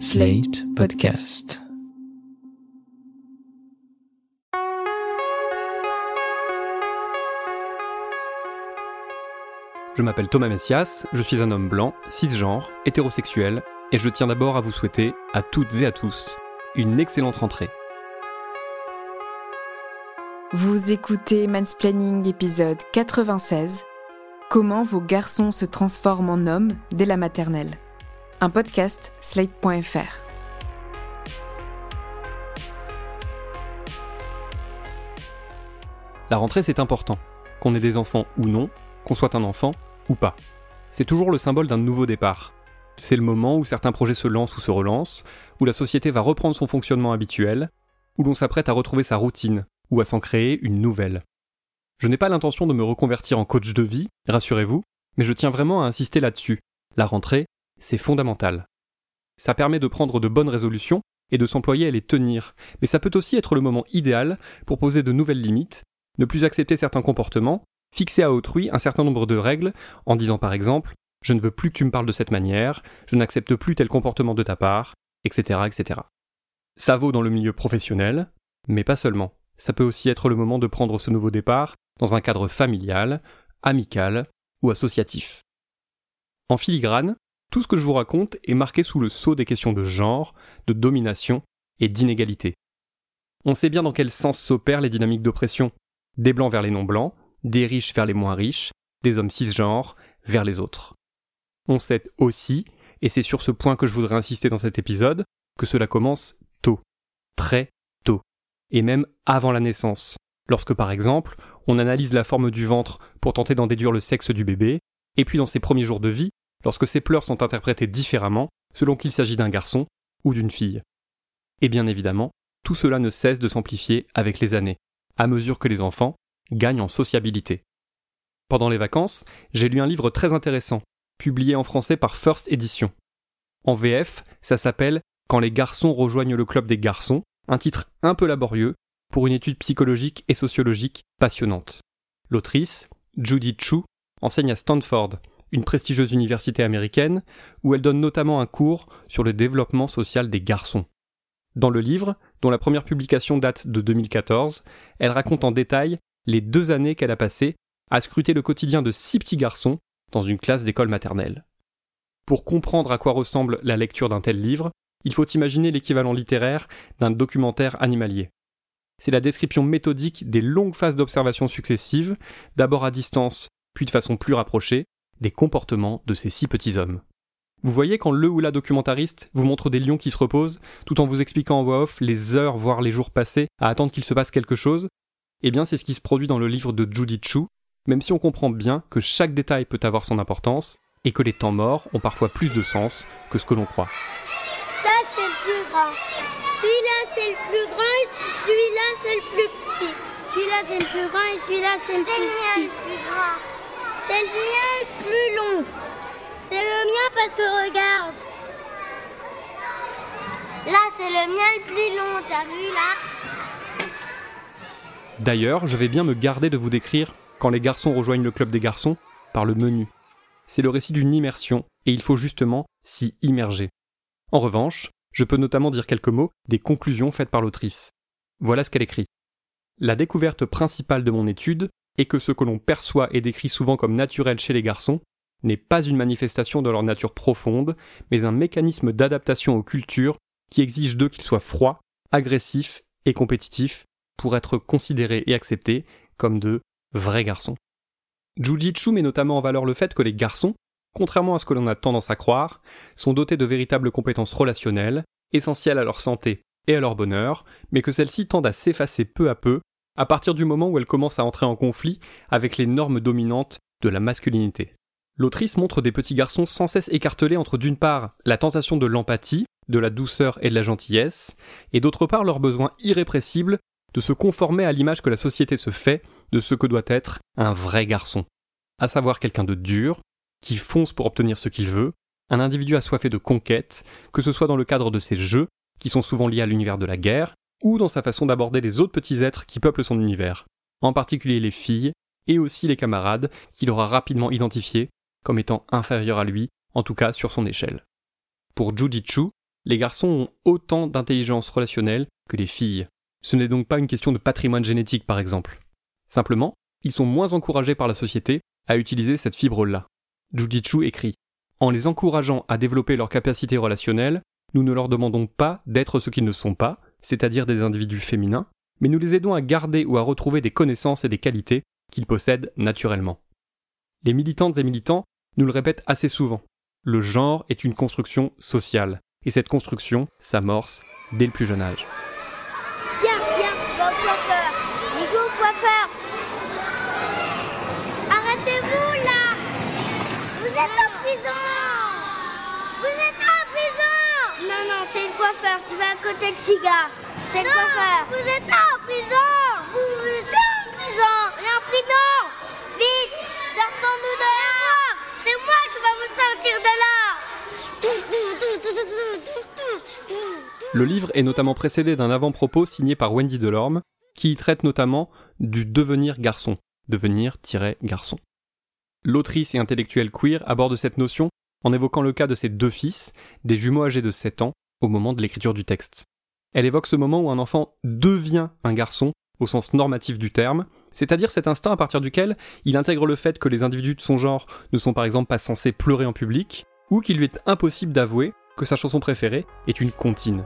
Slate Podcast. Je m'appelle Thomas Messias, je suis un homme blanc, cisgenre, hétérosexuel, et je tiens d'abord à vous souhaiter, à toutes et à tous, une excellente rentrée. Vous écoutez Mansplaining épisode 96 Comment vos garçons se transforment en hommes dès la maternelle. Un podcast slate.fr. La rentrée c'est important, qu'on ait des enfants ou non, qu'on soit un enfant ou pas. C'est toujours le symbole d'un nouveau départ. C'est le moment où certains projets se lancent ou se relancent, où la société va reprendre son fonctionnement habituel, où l'on s'apprête à retrouver sa routine, ou à s'en créer une nouvelle. Je n'ai pas l'intention de me reconvertir en coach de vie, rassurez-vous, mais je tiens vraiment à insister là-dessus. La rentrée, c'est fondamental. Ça permet de prendre de bonnes résolutions et de s'employer à les tenir, mais ça peut aussi être le moment idéal pour poser de nouvelles limites, ne plus accepter certains comportements, fixer à autrui un certain nombre de règles, en disant par exemple je ne veux plus que tu me parles de cette manière, je n'accepte plus tel comportement de ta part, etc., etc. Ça vaut dans le milieu professionnel, mais pas seulement. Ça peut aussi être le moment de prendre ce nouveau départ dans un cadre familial, amical ou associatif. En filigrane, tout ce que je vous raconte est marqué sous le sceau des questions de genre, de domination et d'inégalité. On sait bien dans quel sens s'opèrent les dynamiques d'oppression, des blancs vers les non-blancs, des riches vers les moins riches, des hommes cisgenres vers les autres. On sait aussi, et c'est sur ce point que je voudrais insister dans cet épisode, que cela commence tôt, très tôt, et même avant la naissance, lorsque par exemple on analyse la forme du ventre pour tenter d'en déduire le sexe du bébé, et puis dans ses premiers jours de vie, lorsque ses pleurs sont interprétés différemment selon qu'il s'agit d'un garçon ou d'une fille. Et bien évidemment, tout cela ne cesse de s'amplifier avec les années, à mesure que les enfants gagnent en sociabilité. Pendant les vacances, j'ai lu un livre très intéressant, publié en français par First Edition. En VF, ça s'appelle Quand les garçons rejoignent le club des garçons, un titre un peu laborieux pour une étude psychologique et sociologique passionnante. L'autrice, Judy Chu, enseigne à Stanford, une prestigieuse université américaine, où elle donne notamment un cours sur le développement social des garçons. Dans le livre, dont la première publication date de 2014, elle raconte en détail les deux années qu'elle a passées à scruter le quotidien de six petits garçons dans une classe d'école maternelle. Pour comprendre à quoi ressemble la lecture d'un tel livre, il faut imaginer l'équivalent littéraire d'un documentaire animalier. C'est la description méthodique des longues phases d'observation successives, d'abord à distance, puis de façon plus rapprochée, des comportements de ces six petits hommes. Vous voyez quand le ou la documentariste vous montre des lions qui se reposent, tout en vous expliquant en voix off les heures voire les jours passés à attendre qu'il se passe quelque chose? Eh bien c'est ce qui se produit dans le livre de Judy Chu, même si on comprend bien que chaque détail peut avoir son importance et que les temps morts ont parfois plus de sens que ce que l'on croit. Ça c'est le plus grand. Celui-là c'est le plus grand et celui-là c'est le plus petit. Celui-là c'est le plus grand et celui-là c'est le plus petit. C'est le mien le plus long. C'est le mien parce que regarde. Là c'est le mien le plus long, t'as vu là? D'ailleurs, je vais bien me garder de vous décrire quand les garçons rejoignent le club des garçons par le menu. C'est le récit d'une immersion, et il faut justement s'y immerger. En revanche, je peux notamment dire quelques mots des conclusions faites par l'autrice. Voilà ce qu'elle écrit. La découverte principale de mon étude est que ce que l'on perçoit et décrit souvent comme naturel chez les garçons n'est pas une manifestation de leur nature profonde, mais un mécanisme d'adaptation aux cultures qui exige d'eux qu'ils soient froids, agressifs et compétitifs pour être considérés et acceptés comme de vrais garçons. Jujitsu met notamment en valeur le fait que les garçons, contrairement à ce que l'on a tendance à croire, sont dotés de véritables compétences relationnelles, essentielles à leur santé et à leur bonheur, mais que celles-ci tendent à s'effacer peu à peu à partir du moment où elles commencent à entrer en conflit avec les normes dominantes de la masculinité. L'autrice montre des petits garçons sans cesse écartelés entre d'une part la tentation de l'empathie, de la douceur et de la gentillesse, et d'autre part leur besoin irrépressible de se conformer à l'image que la société se fait de ce que doit être un vrai garçon, à savoir quelqu'un de dur, qui fonce pour obtenir ce qu'il veut, un individu assoiffé de conquête, que ce soit dans le cadre de ses jeux, qui sont souvent liés à l'univers de la guerre, ou dans sa façon d'aborder les autres petits êtres qui peuplent son univers, en particulier les filles, et aussi les camarades qu'il aura rapidement identifiés comme étant inférieurs à lui, en tout cas sur son échelle. Pour Jujitsu, Les garçons ont autant d'intelligence relationnelle que les filles. Ce n'est donc pas une question de patrimoine génétique par exemple. Simplement, ils sont moins encouragés par la société à utiliser cette fibre-là. Jujitsu écrit En les encourageant à développer leurs capacités relationnelles, nous ne leur demandons pas d'être ce qu'ils ne sont pas, c'est-à-dire des individus féminins, mais nous les aidons à garder ou à retrouver des connaissances et des qualités qu'ils possèdent naturellement. Les militantes et militants nous le répètent assez souvent. Le genre est une construction sociale, et cette construction s'amorce dès le plus jeune âge. Viens, viens, va coiffeur. Bonjour coiffeur. Arrêtez-vous là. Vous êtes en prison. Coiffeur. Tu vas à côté de cigare. T'es le coiffeur. Vous êtes en prison. Vous, vous êtes en prison. On est en prison. Vite, sortons-nous de là. C'est moi qui vais vous sortir de là. Le livre est notamment précédé d'un avant-propos signé par Wendy Delorme, qui y traite notamment du devenir garçon, devenir-garçon. L'autrice et intellectuelle queer aborde cette notion en évoquant le cas de ses deux fils, des jumeaux âgés de 7 ans, au moment de l'écriture du texte. Elle évoque ce moment où un enfant devient un garçon au sens normatif du terme, c'est-à-dire cet instinct à partir duquel il intègre le fait que les individus de son genre ne sont par exemple pas censés pleurer en public, ou qu'il lui est impossible d'avouer que sa chanson préférée est une comptine.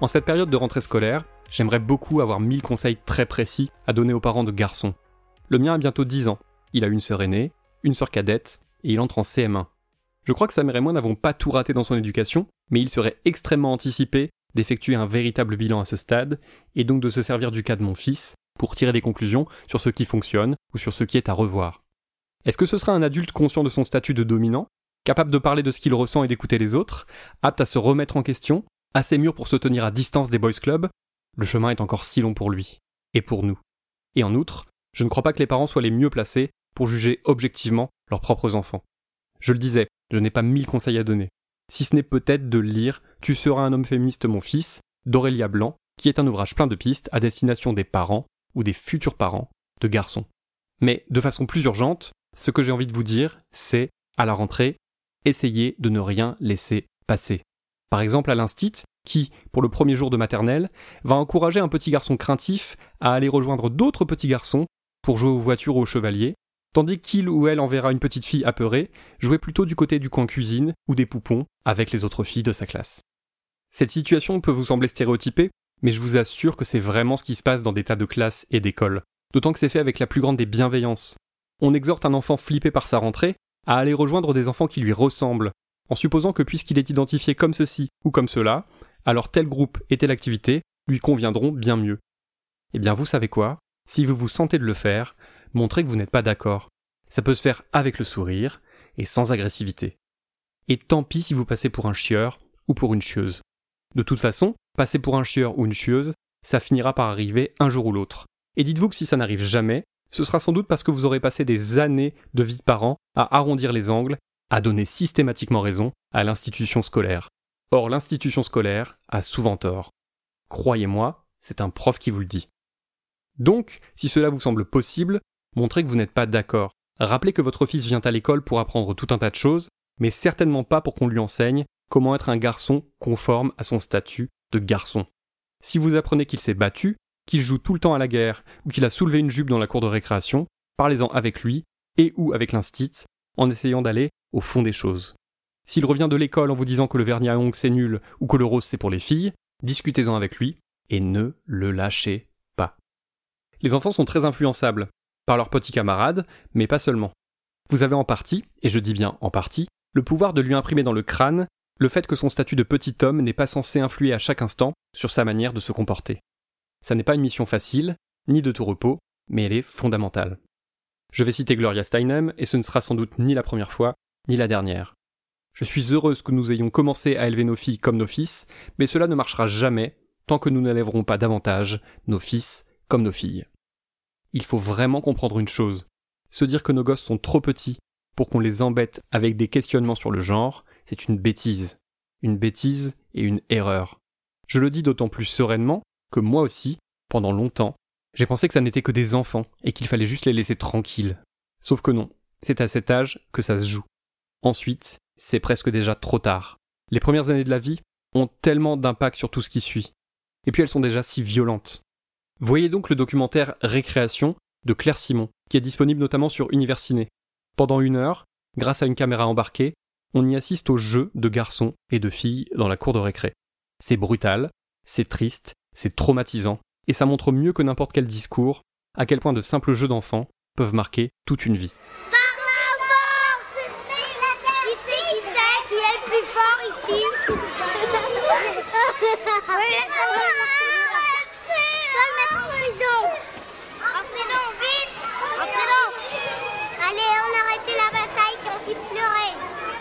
En cette période de rentrée scolaire, j'aimerais beaucoup avoir mille conseils très précis à donner aux parents de garçons. Le mien a bientôt 10 ans. Il a une sœur aînée, une sœur cadette, et il entre en CM1. Je crois que sa mère et moi n'avons pas tout raté dans son éducation, mais il serait extrêmement anticipé d'effectuer un véritable bilan à ce stade, et donc de se servir du cas de mon fils pour tirer des conclusions sur ce qui fonctionne ou sur ce qui est à revoir. Est-ce que ce sera un adulte conscient de son statut de dominant, capable de parler de ce qu'il ressent et d'écouter les autres, apte à se remettre en question, assez mûr pour se tenir à distance des boys clubs? Le chemin est encore si long pour lui, et pour nous. Et en outre, je ne crois pas que les parents soient les mieux placés pour juger objectivement leurs propres enfants. Je le disais, je n'ai pas mille conseils à donner. Si ce n'est peut-être de lire Tu seras un homme féministe, mon fils, d'Aurélia Blanc, qui est un ouvrage plein de pistes à destination des parents ou des futurs parents de garçons. Mais de façon plus urgente, ce que j'ai envie de vous dire, c'est, à la rentrée, essayez de ne rien laisser passer. Par exemple à l'instit, qui, pour le premier jour de maternelle, va encourager un petit garçon craintif à aller rejoindre d'autres petits garçons pour jouer aux voitures ou aux chevaliers, tandis qu'il ou elle enverra une petite fille apeurée jouer plutôt du côté du coin cuisine ou des poupons avec les autres filles de sa classe. Cette situation peut vous sembler stéréotypée, mais je vous assure que c'est vraiment ce qui se passe dans des tas de classes et d'écoles, d'autant que c'est fait avec la plus grande des bienveillances. On exhorte un enfant flippé par sa rentrée à aller rejoindre des enfants qui lui ressemblent, en supposant que puisqu'il est identifié comme ceci ou comme cela, alors tel groupe et telle activité lui conviendront bien mieux. Eh bien vous savez quoi? Si vous vous sentez de le faire, montrez que vous n'êtes pas d'accord. Ça peut se faire avec le sourire et sans agressivité. Et tant pis si vous passez pour un chieur ou pour une chieuse. De toute façon, passer pour un chieur ou une chieuse, ça finira par arriver un jour ou l'autre. Et dites-vous que si ça n'arrive jamais, ce sera sans doute parce que vous aurez passé des années de vie de parent à arrondir les angles, à donner systématiquement raison à l'institution scolaire. Or, l'institution scolaire a souvent tort. Croyez-moi, c'est un prof qui vous le dit. Donc, si cela vous semble possible, montrez que vous n'êtes pas d'accord. Rappelez que votre fils vient à l'école pour apprendre tout un tas de choses, mais certainement pas pour qu'on lui enseigne comment être un garçon conforme à son statut de garçon. Si vous apprenez qu'il s'est battu, qu'il joue tout le temps à la guerre, ou qu'il a soulevé une jupe dans la cour de récréation, parlez-en avec lui, et ou avec l'instit, en essayant d'aller au fond des choses. S'il revient de l'école en vous disant que le vernis à ongles c'est nul, ou que le rose c'est pour les filles, discutez-en avec lui, et ne le lâchez pas. Les enfants sont très influençables, par leurs petits camarades, mais pas seulement. Vous avez en partie, et je dis bien en partie, le pouvoir de lui imprimer dans le crâne le fait que son statut de petit homme n'est pas censé influer à chaque instant sur sa manière de se comporter. Ça n'est pas une mission facile, ni de tout repos, mais elle est fondamentale. Je vais citer Gloria Steinem, et ce ne sera sans doute ni la première fois, ni la dernière. Je suis heureuse que nous ayons commencé à élever nos filles comme nos fils, mais cela ne marchera jamais tant que nous n'élèverons pas davantage nos fils comme nos filles. Il faut vraiment comprendre une chose. Se dire que nos gosses sont trop petits pour qu'on les embête avec des questionnements sur le genre, c'est une bêtise. Une bêtise et une erreur. Je le dis d'autant plus sereinement que moi aussi, pendant longtemps, j'ai pensé que ça n'était que des enfants et qu'il fallait juste les laisser tranquilles. Sauf que non, c'est à cet âge que ça se joue. Ensuite, c'est presque déjà trop tard. Les premières années de la vie ont tellement d'impact sur tout ce qui suit. Et puis elles sont déjà si violentes. Voyez donc le documentaire Récréation de Claire Simon, qui est disponible notamment sur Universiné. Pendant une heure, grâce à une caméra embarquée, on y assiste aux jeux de garçons et de filles dans la cour de récré. C'est brutal, c'est triste, c'est traumatisant, et ça montre mieux que n'importe quel discours à quel point de simples jeux d'enfants peuvent marquer toute une vie Faut le mettre en prison En prison, vite En prison Allez, on arrête la bataille quand tu pleurais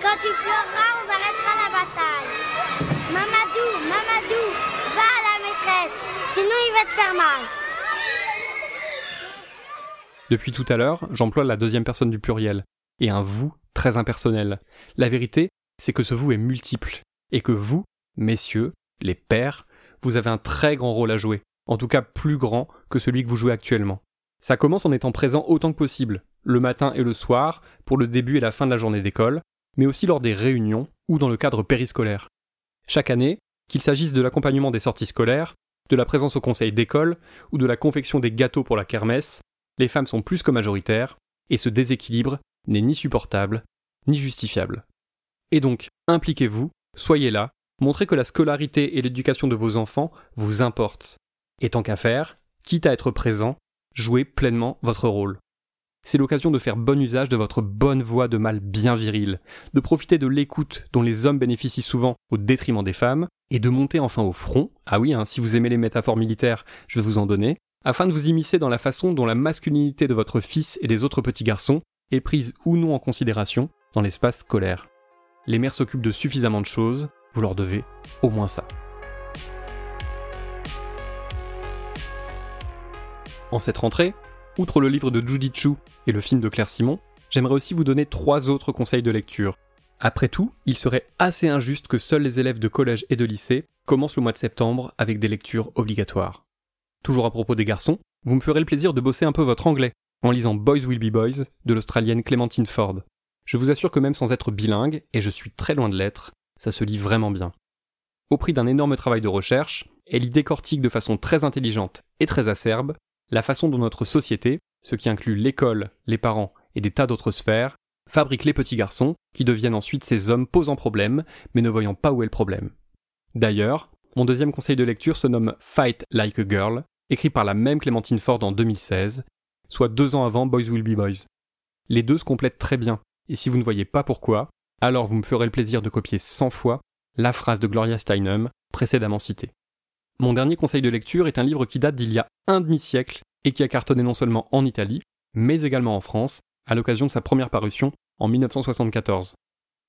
Quand tu pleureras, on arrêtera la bataille Mamadou, Mamadou, va à la maîtresse Sinon il va te faire mal Depuis tout à l'heure, j'emploie la deuxième personne du pluriel, et un vous très impersonnel. La vérité, c'est que ce vous est multiple, et que vous, messieurs, les pères, vous avez un très grand rôle à jouer, en tout cas plus grand que celui que vous jouez actuellement. Ça commence en étant présent autant que possible, le matin et le soir, pour le début et la fin de la journée d'école, mais aussi lors des réunions ou dans le cadre périscolaire. Chaque année, qu'il s'agisse de l'accompagnement des sorties scolaires, de la présence au conseil d'école ou de la confection des gâteaux pour la kermesse, les femmes sont plus que majoritaires, et ce déséquilibre n'est ni supportable, ni justifiable. Et donc, impliquez-vous, soyez là, montrez que la scolarité et l'éducation de vos enfants vous importent. Et tant qu'à faire, quitte à être présent, jouez pleinement votre rôle. C'est l'occasion de faire bon usage de votre bonne voix de mâle bien viril, de profiter de l'écoute dont les hommes bénéficient souvent au détriment des femmes, et de monter enfin au front, ah oui, hein, si vous aimez les métaphores militaires, je vais vous en donner, afin de vous immiscer dans la façon dont la masculinité de votre fils et des autres petits garçons est prise ou non en considération dans l'espace scolaire. Les mères s'occupent de suffisamment de choses, vous leur devez au moins ça. En cette rentrée, outre le livre de Judy Chu et le film de Claire Simon, j'aimerais aussi vous donner trois autres conseils de lecture. Après tout, il serait assez injuste que seuls les élèves de collège et de lycée commencent le mois de septembre avec des lectures obligatoires. Toujours à propos des garçons, vous me ferez le plaisir de bosser un peu votre anglais en lisant Boys Will Be Boys de l'Australienne Clementine Ford. Je vous assure que même sans être bilingue, et je suis très loin de l'être, ça se lit vraiment bien. Au prix d'un énorme travail de recherche, elle y décortique de façon très intelligente et très acerbe la façon dont notre société, ce qui inclut l'école, les parents et des tas d'autres sphères, fabrique les petits garçons qui deviennent ensuite ces hommes posant problème mais ne voyant pas où est le problème. D'ailleurs, mon deuxième conseil de lecture se nomme Fight Like a Girl, écrit par la même Clémentine Ford en 2016, soit deux ans avant Boys Will Be Boys. Les deux se complètent très bien, et si vous ne voyez pas pourquoi, alors vous me ferez le plaisir de copier 100 fois la phrase de Gloria Steinem précédemment citée. Mon dernier conseil de lecture est un livre qui date d'il y a un demi-siècle et qui a cartonné non seulement en Italie, mais également en France, à l'occasion de sa première parution en 1974.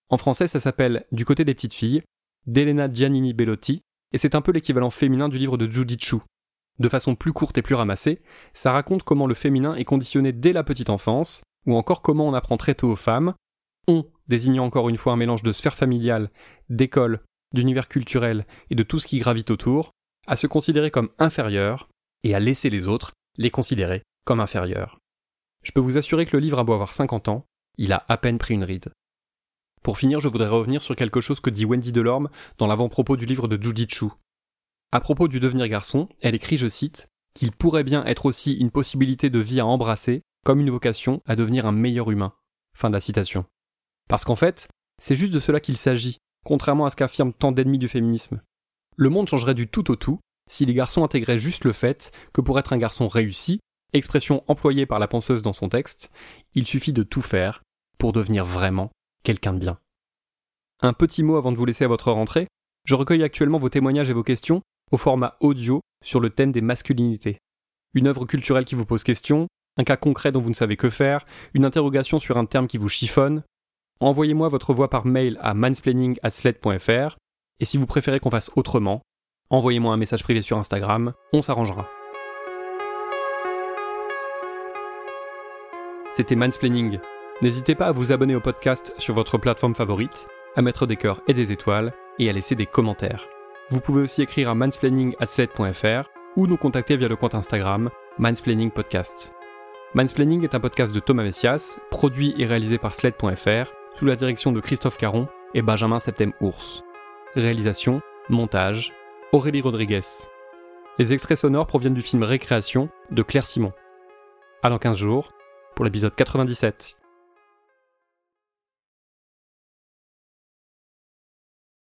En français, ça s'appelle Du côté des petites filles, d'Elena Giannini Bellotti, et c'est un peu l'équivalent féminin du livre de Judy. De façon plus courte et plus ramassée, ça raconte comment le féminin est conditionné dès la petite enfance, ou encore comment on apprend très tôt aux femmes, on désignant encore une fois un mélange de sphère familiale, d'école, d'univers culturel et de tout ce qui gravite autour, à se considérer comme inférieur et à laisser les autres les considérer comme inférieurs. Je peux vous assurer que le livre a beau avoir 50 ans, il a à peine pris une ride. Pour finir, je voudrais revenir sur quelque chose que dit Wendy Delorme dans l'avant-propos du livre de Judy Chu. À propos du devenir garçon, elle écrit, je cite, qu'il pourrait bien être aussi une possibilité de vie à embrasser, comme une vocation à devenir un meilleur humain. Fin de la citation. Parce qu'en fait, c'est juste de cela qu'il s'agit, contrairement à ce qu'affirment tant d'ennemis du féminisme. Le monde changerait du tout au tout si les garçons intégraient juste le fait que pour être un garçon réussi, expression employée par la penseuse dans son texte, il suffit de tout faire pour devenir vraiment quelqu'un de bien. Un petit mot avant de vous laisser à votre rentrée, je recueille actuellement vos témoignages et vos questions au format audio sur le thème des masculinités. Une œuvre culturelle qui vous pose question, un cas concret dont vous ne savez que faire, une interrogation sur un terme qui vous chiffonne, envoyez-moi votre voix par mail à mansplaining@sled.fr et si vous préférez qu'on fasse autrement, envoyez-moi un message privé sur Instagram, on s'arrangera. C'était Mansplaining. N'hésitez pas à vous abonner au podcast sur votre plateforme favorite, à mettre des cœurs et des étoiles et à laisser des commentaires. Vous pouvez aussi écrire à mansplaining@sled.fr ou nous contacter via le compte Instagram Mansplaining Podcast. Mansplaining est un podcast de Thomas Messias, produit et réalisé par Sled.fr sous la direction de Christophe Caron et Benjamin Septem-Ours. Réalisation, montage, Aurélie Rodriguez. Les extraits sonores proviennent du film Récréation de Claire Simon. À dans 15 jours pour l'épisode 97.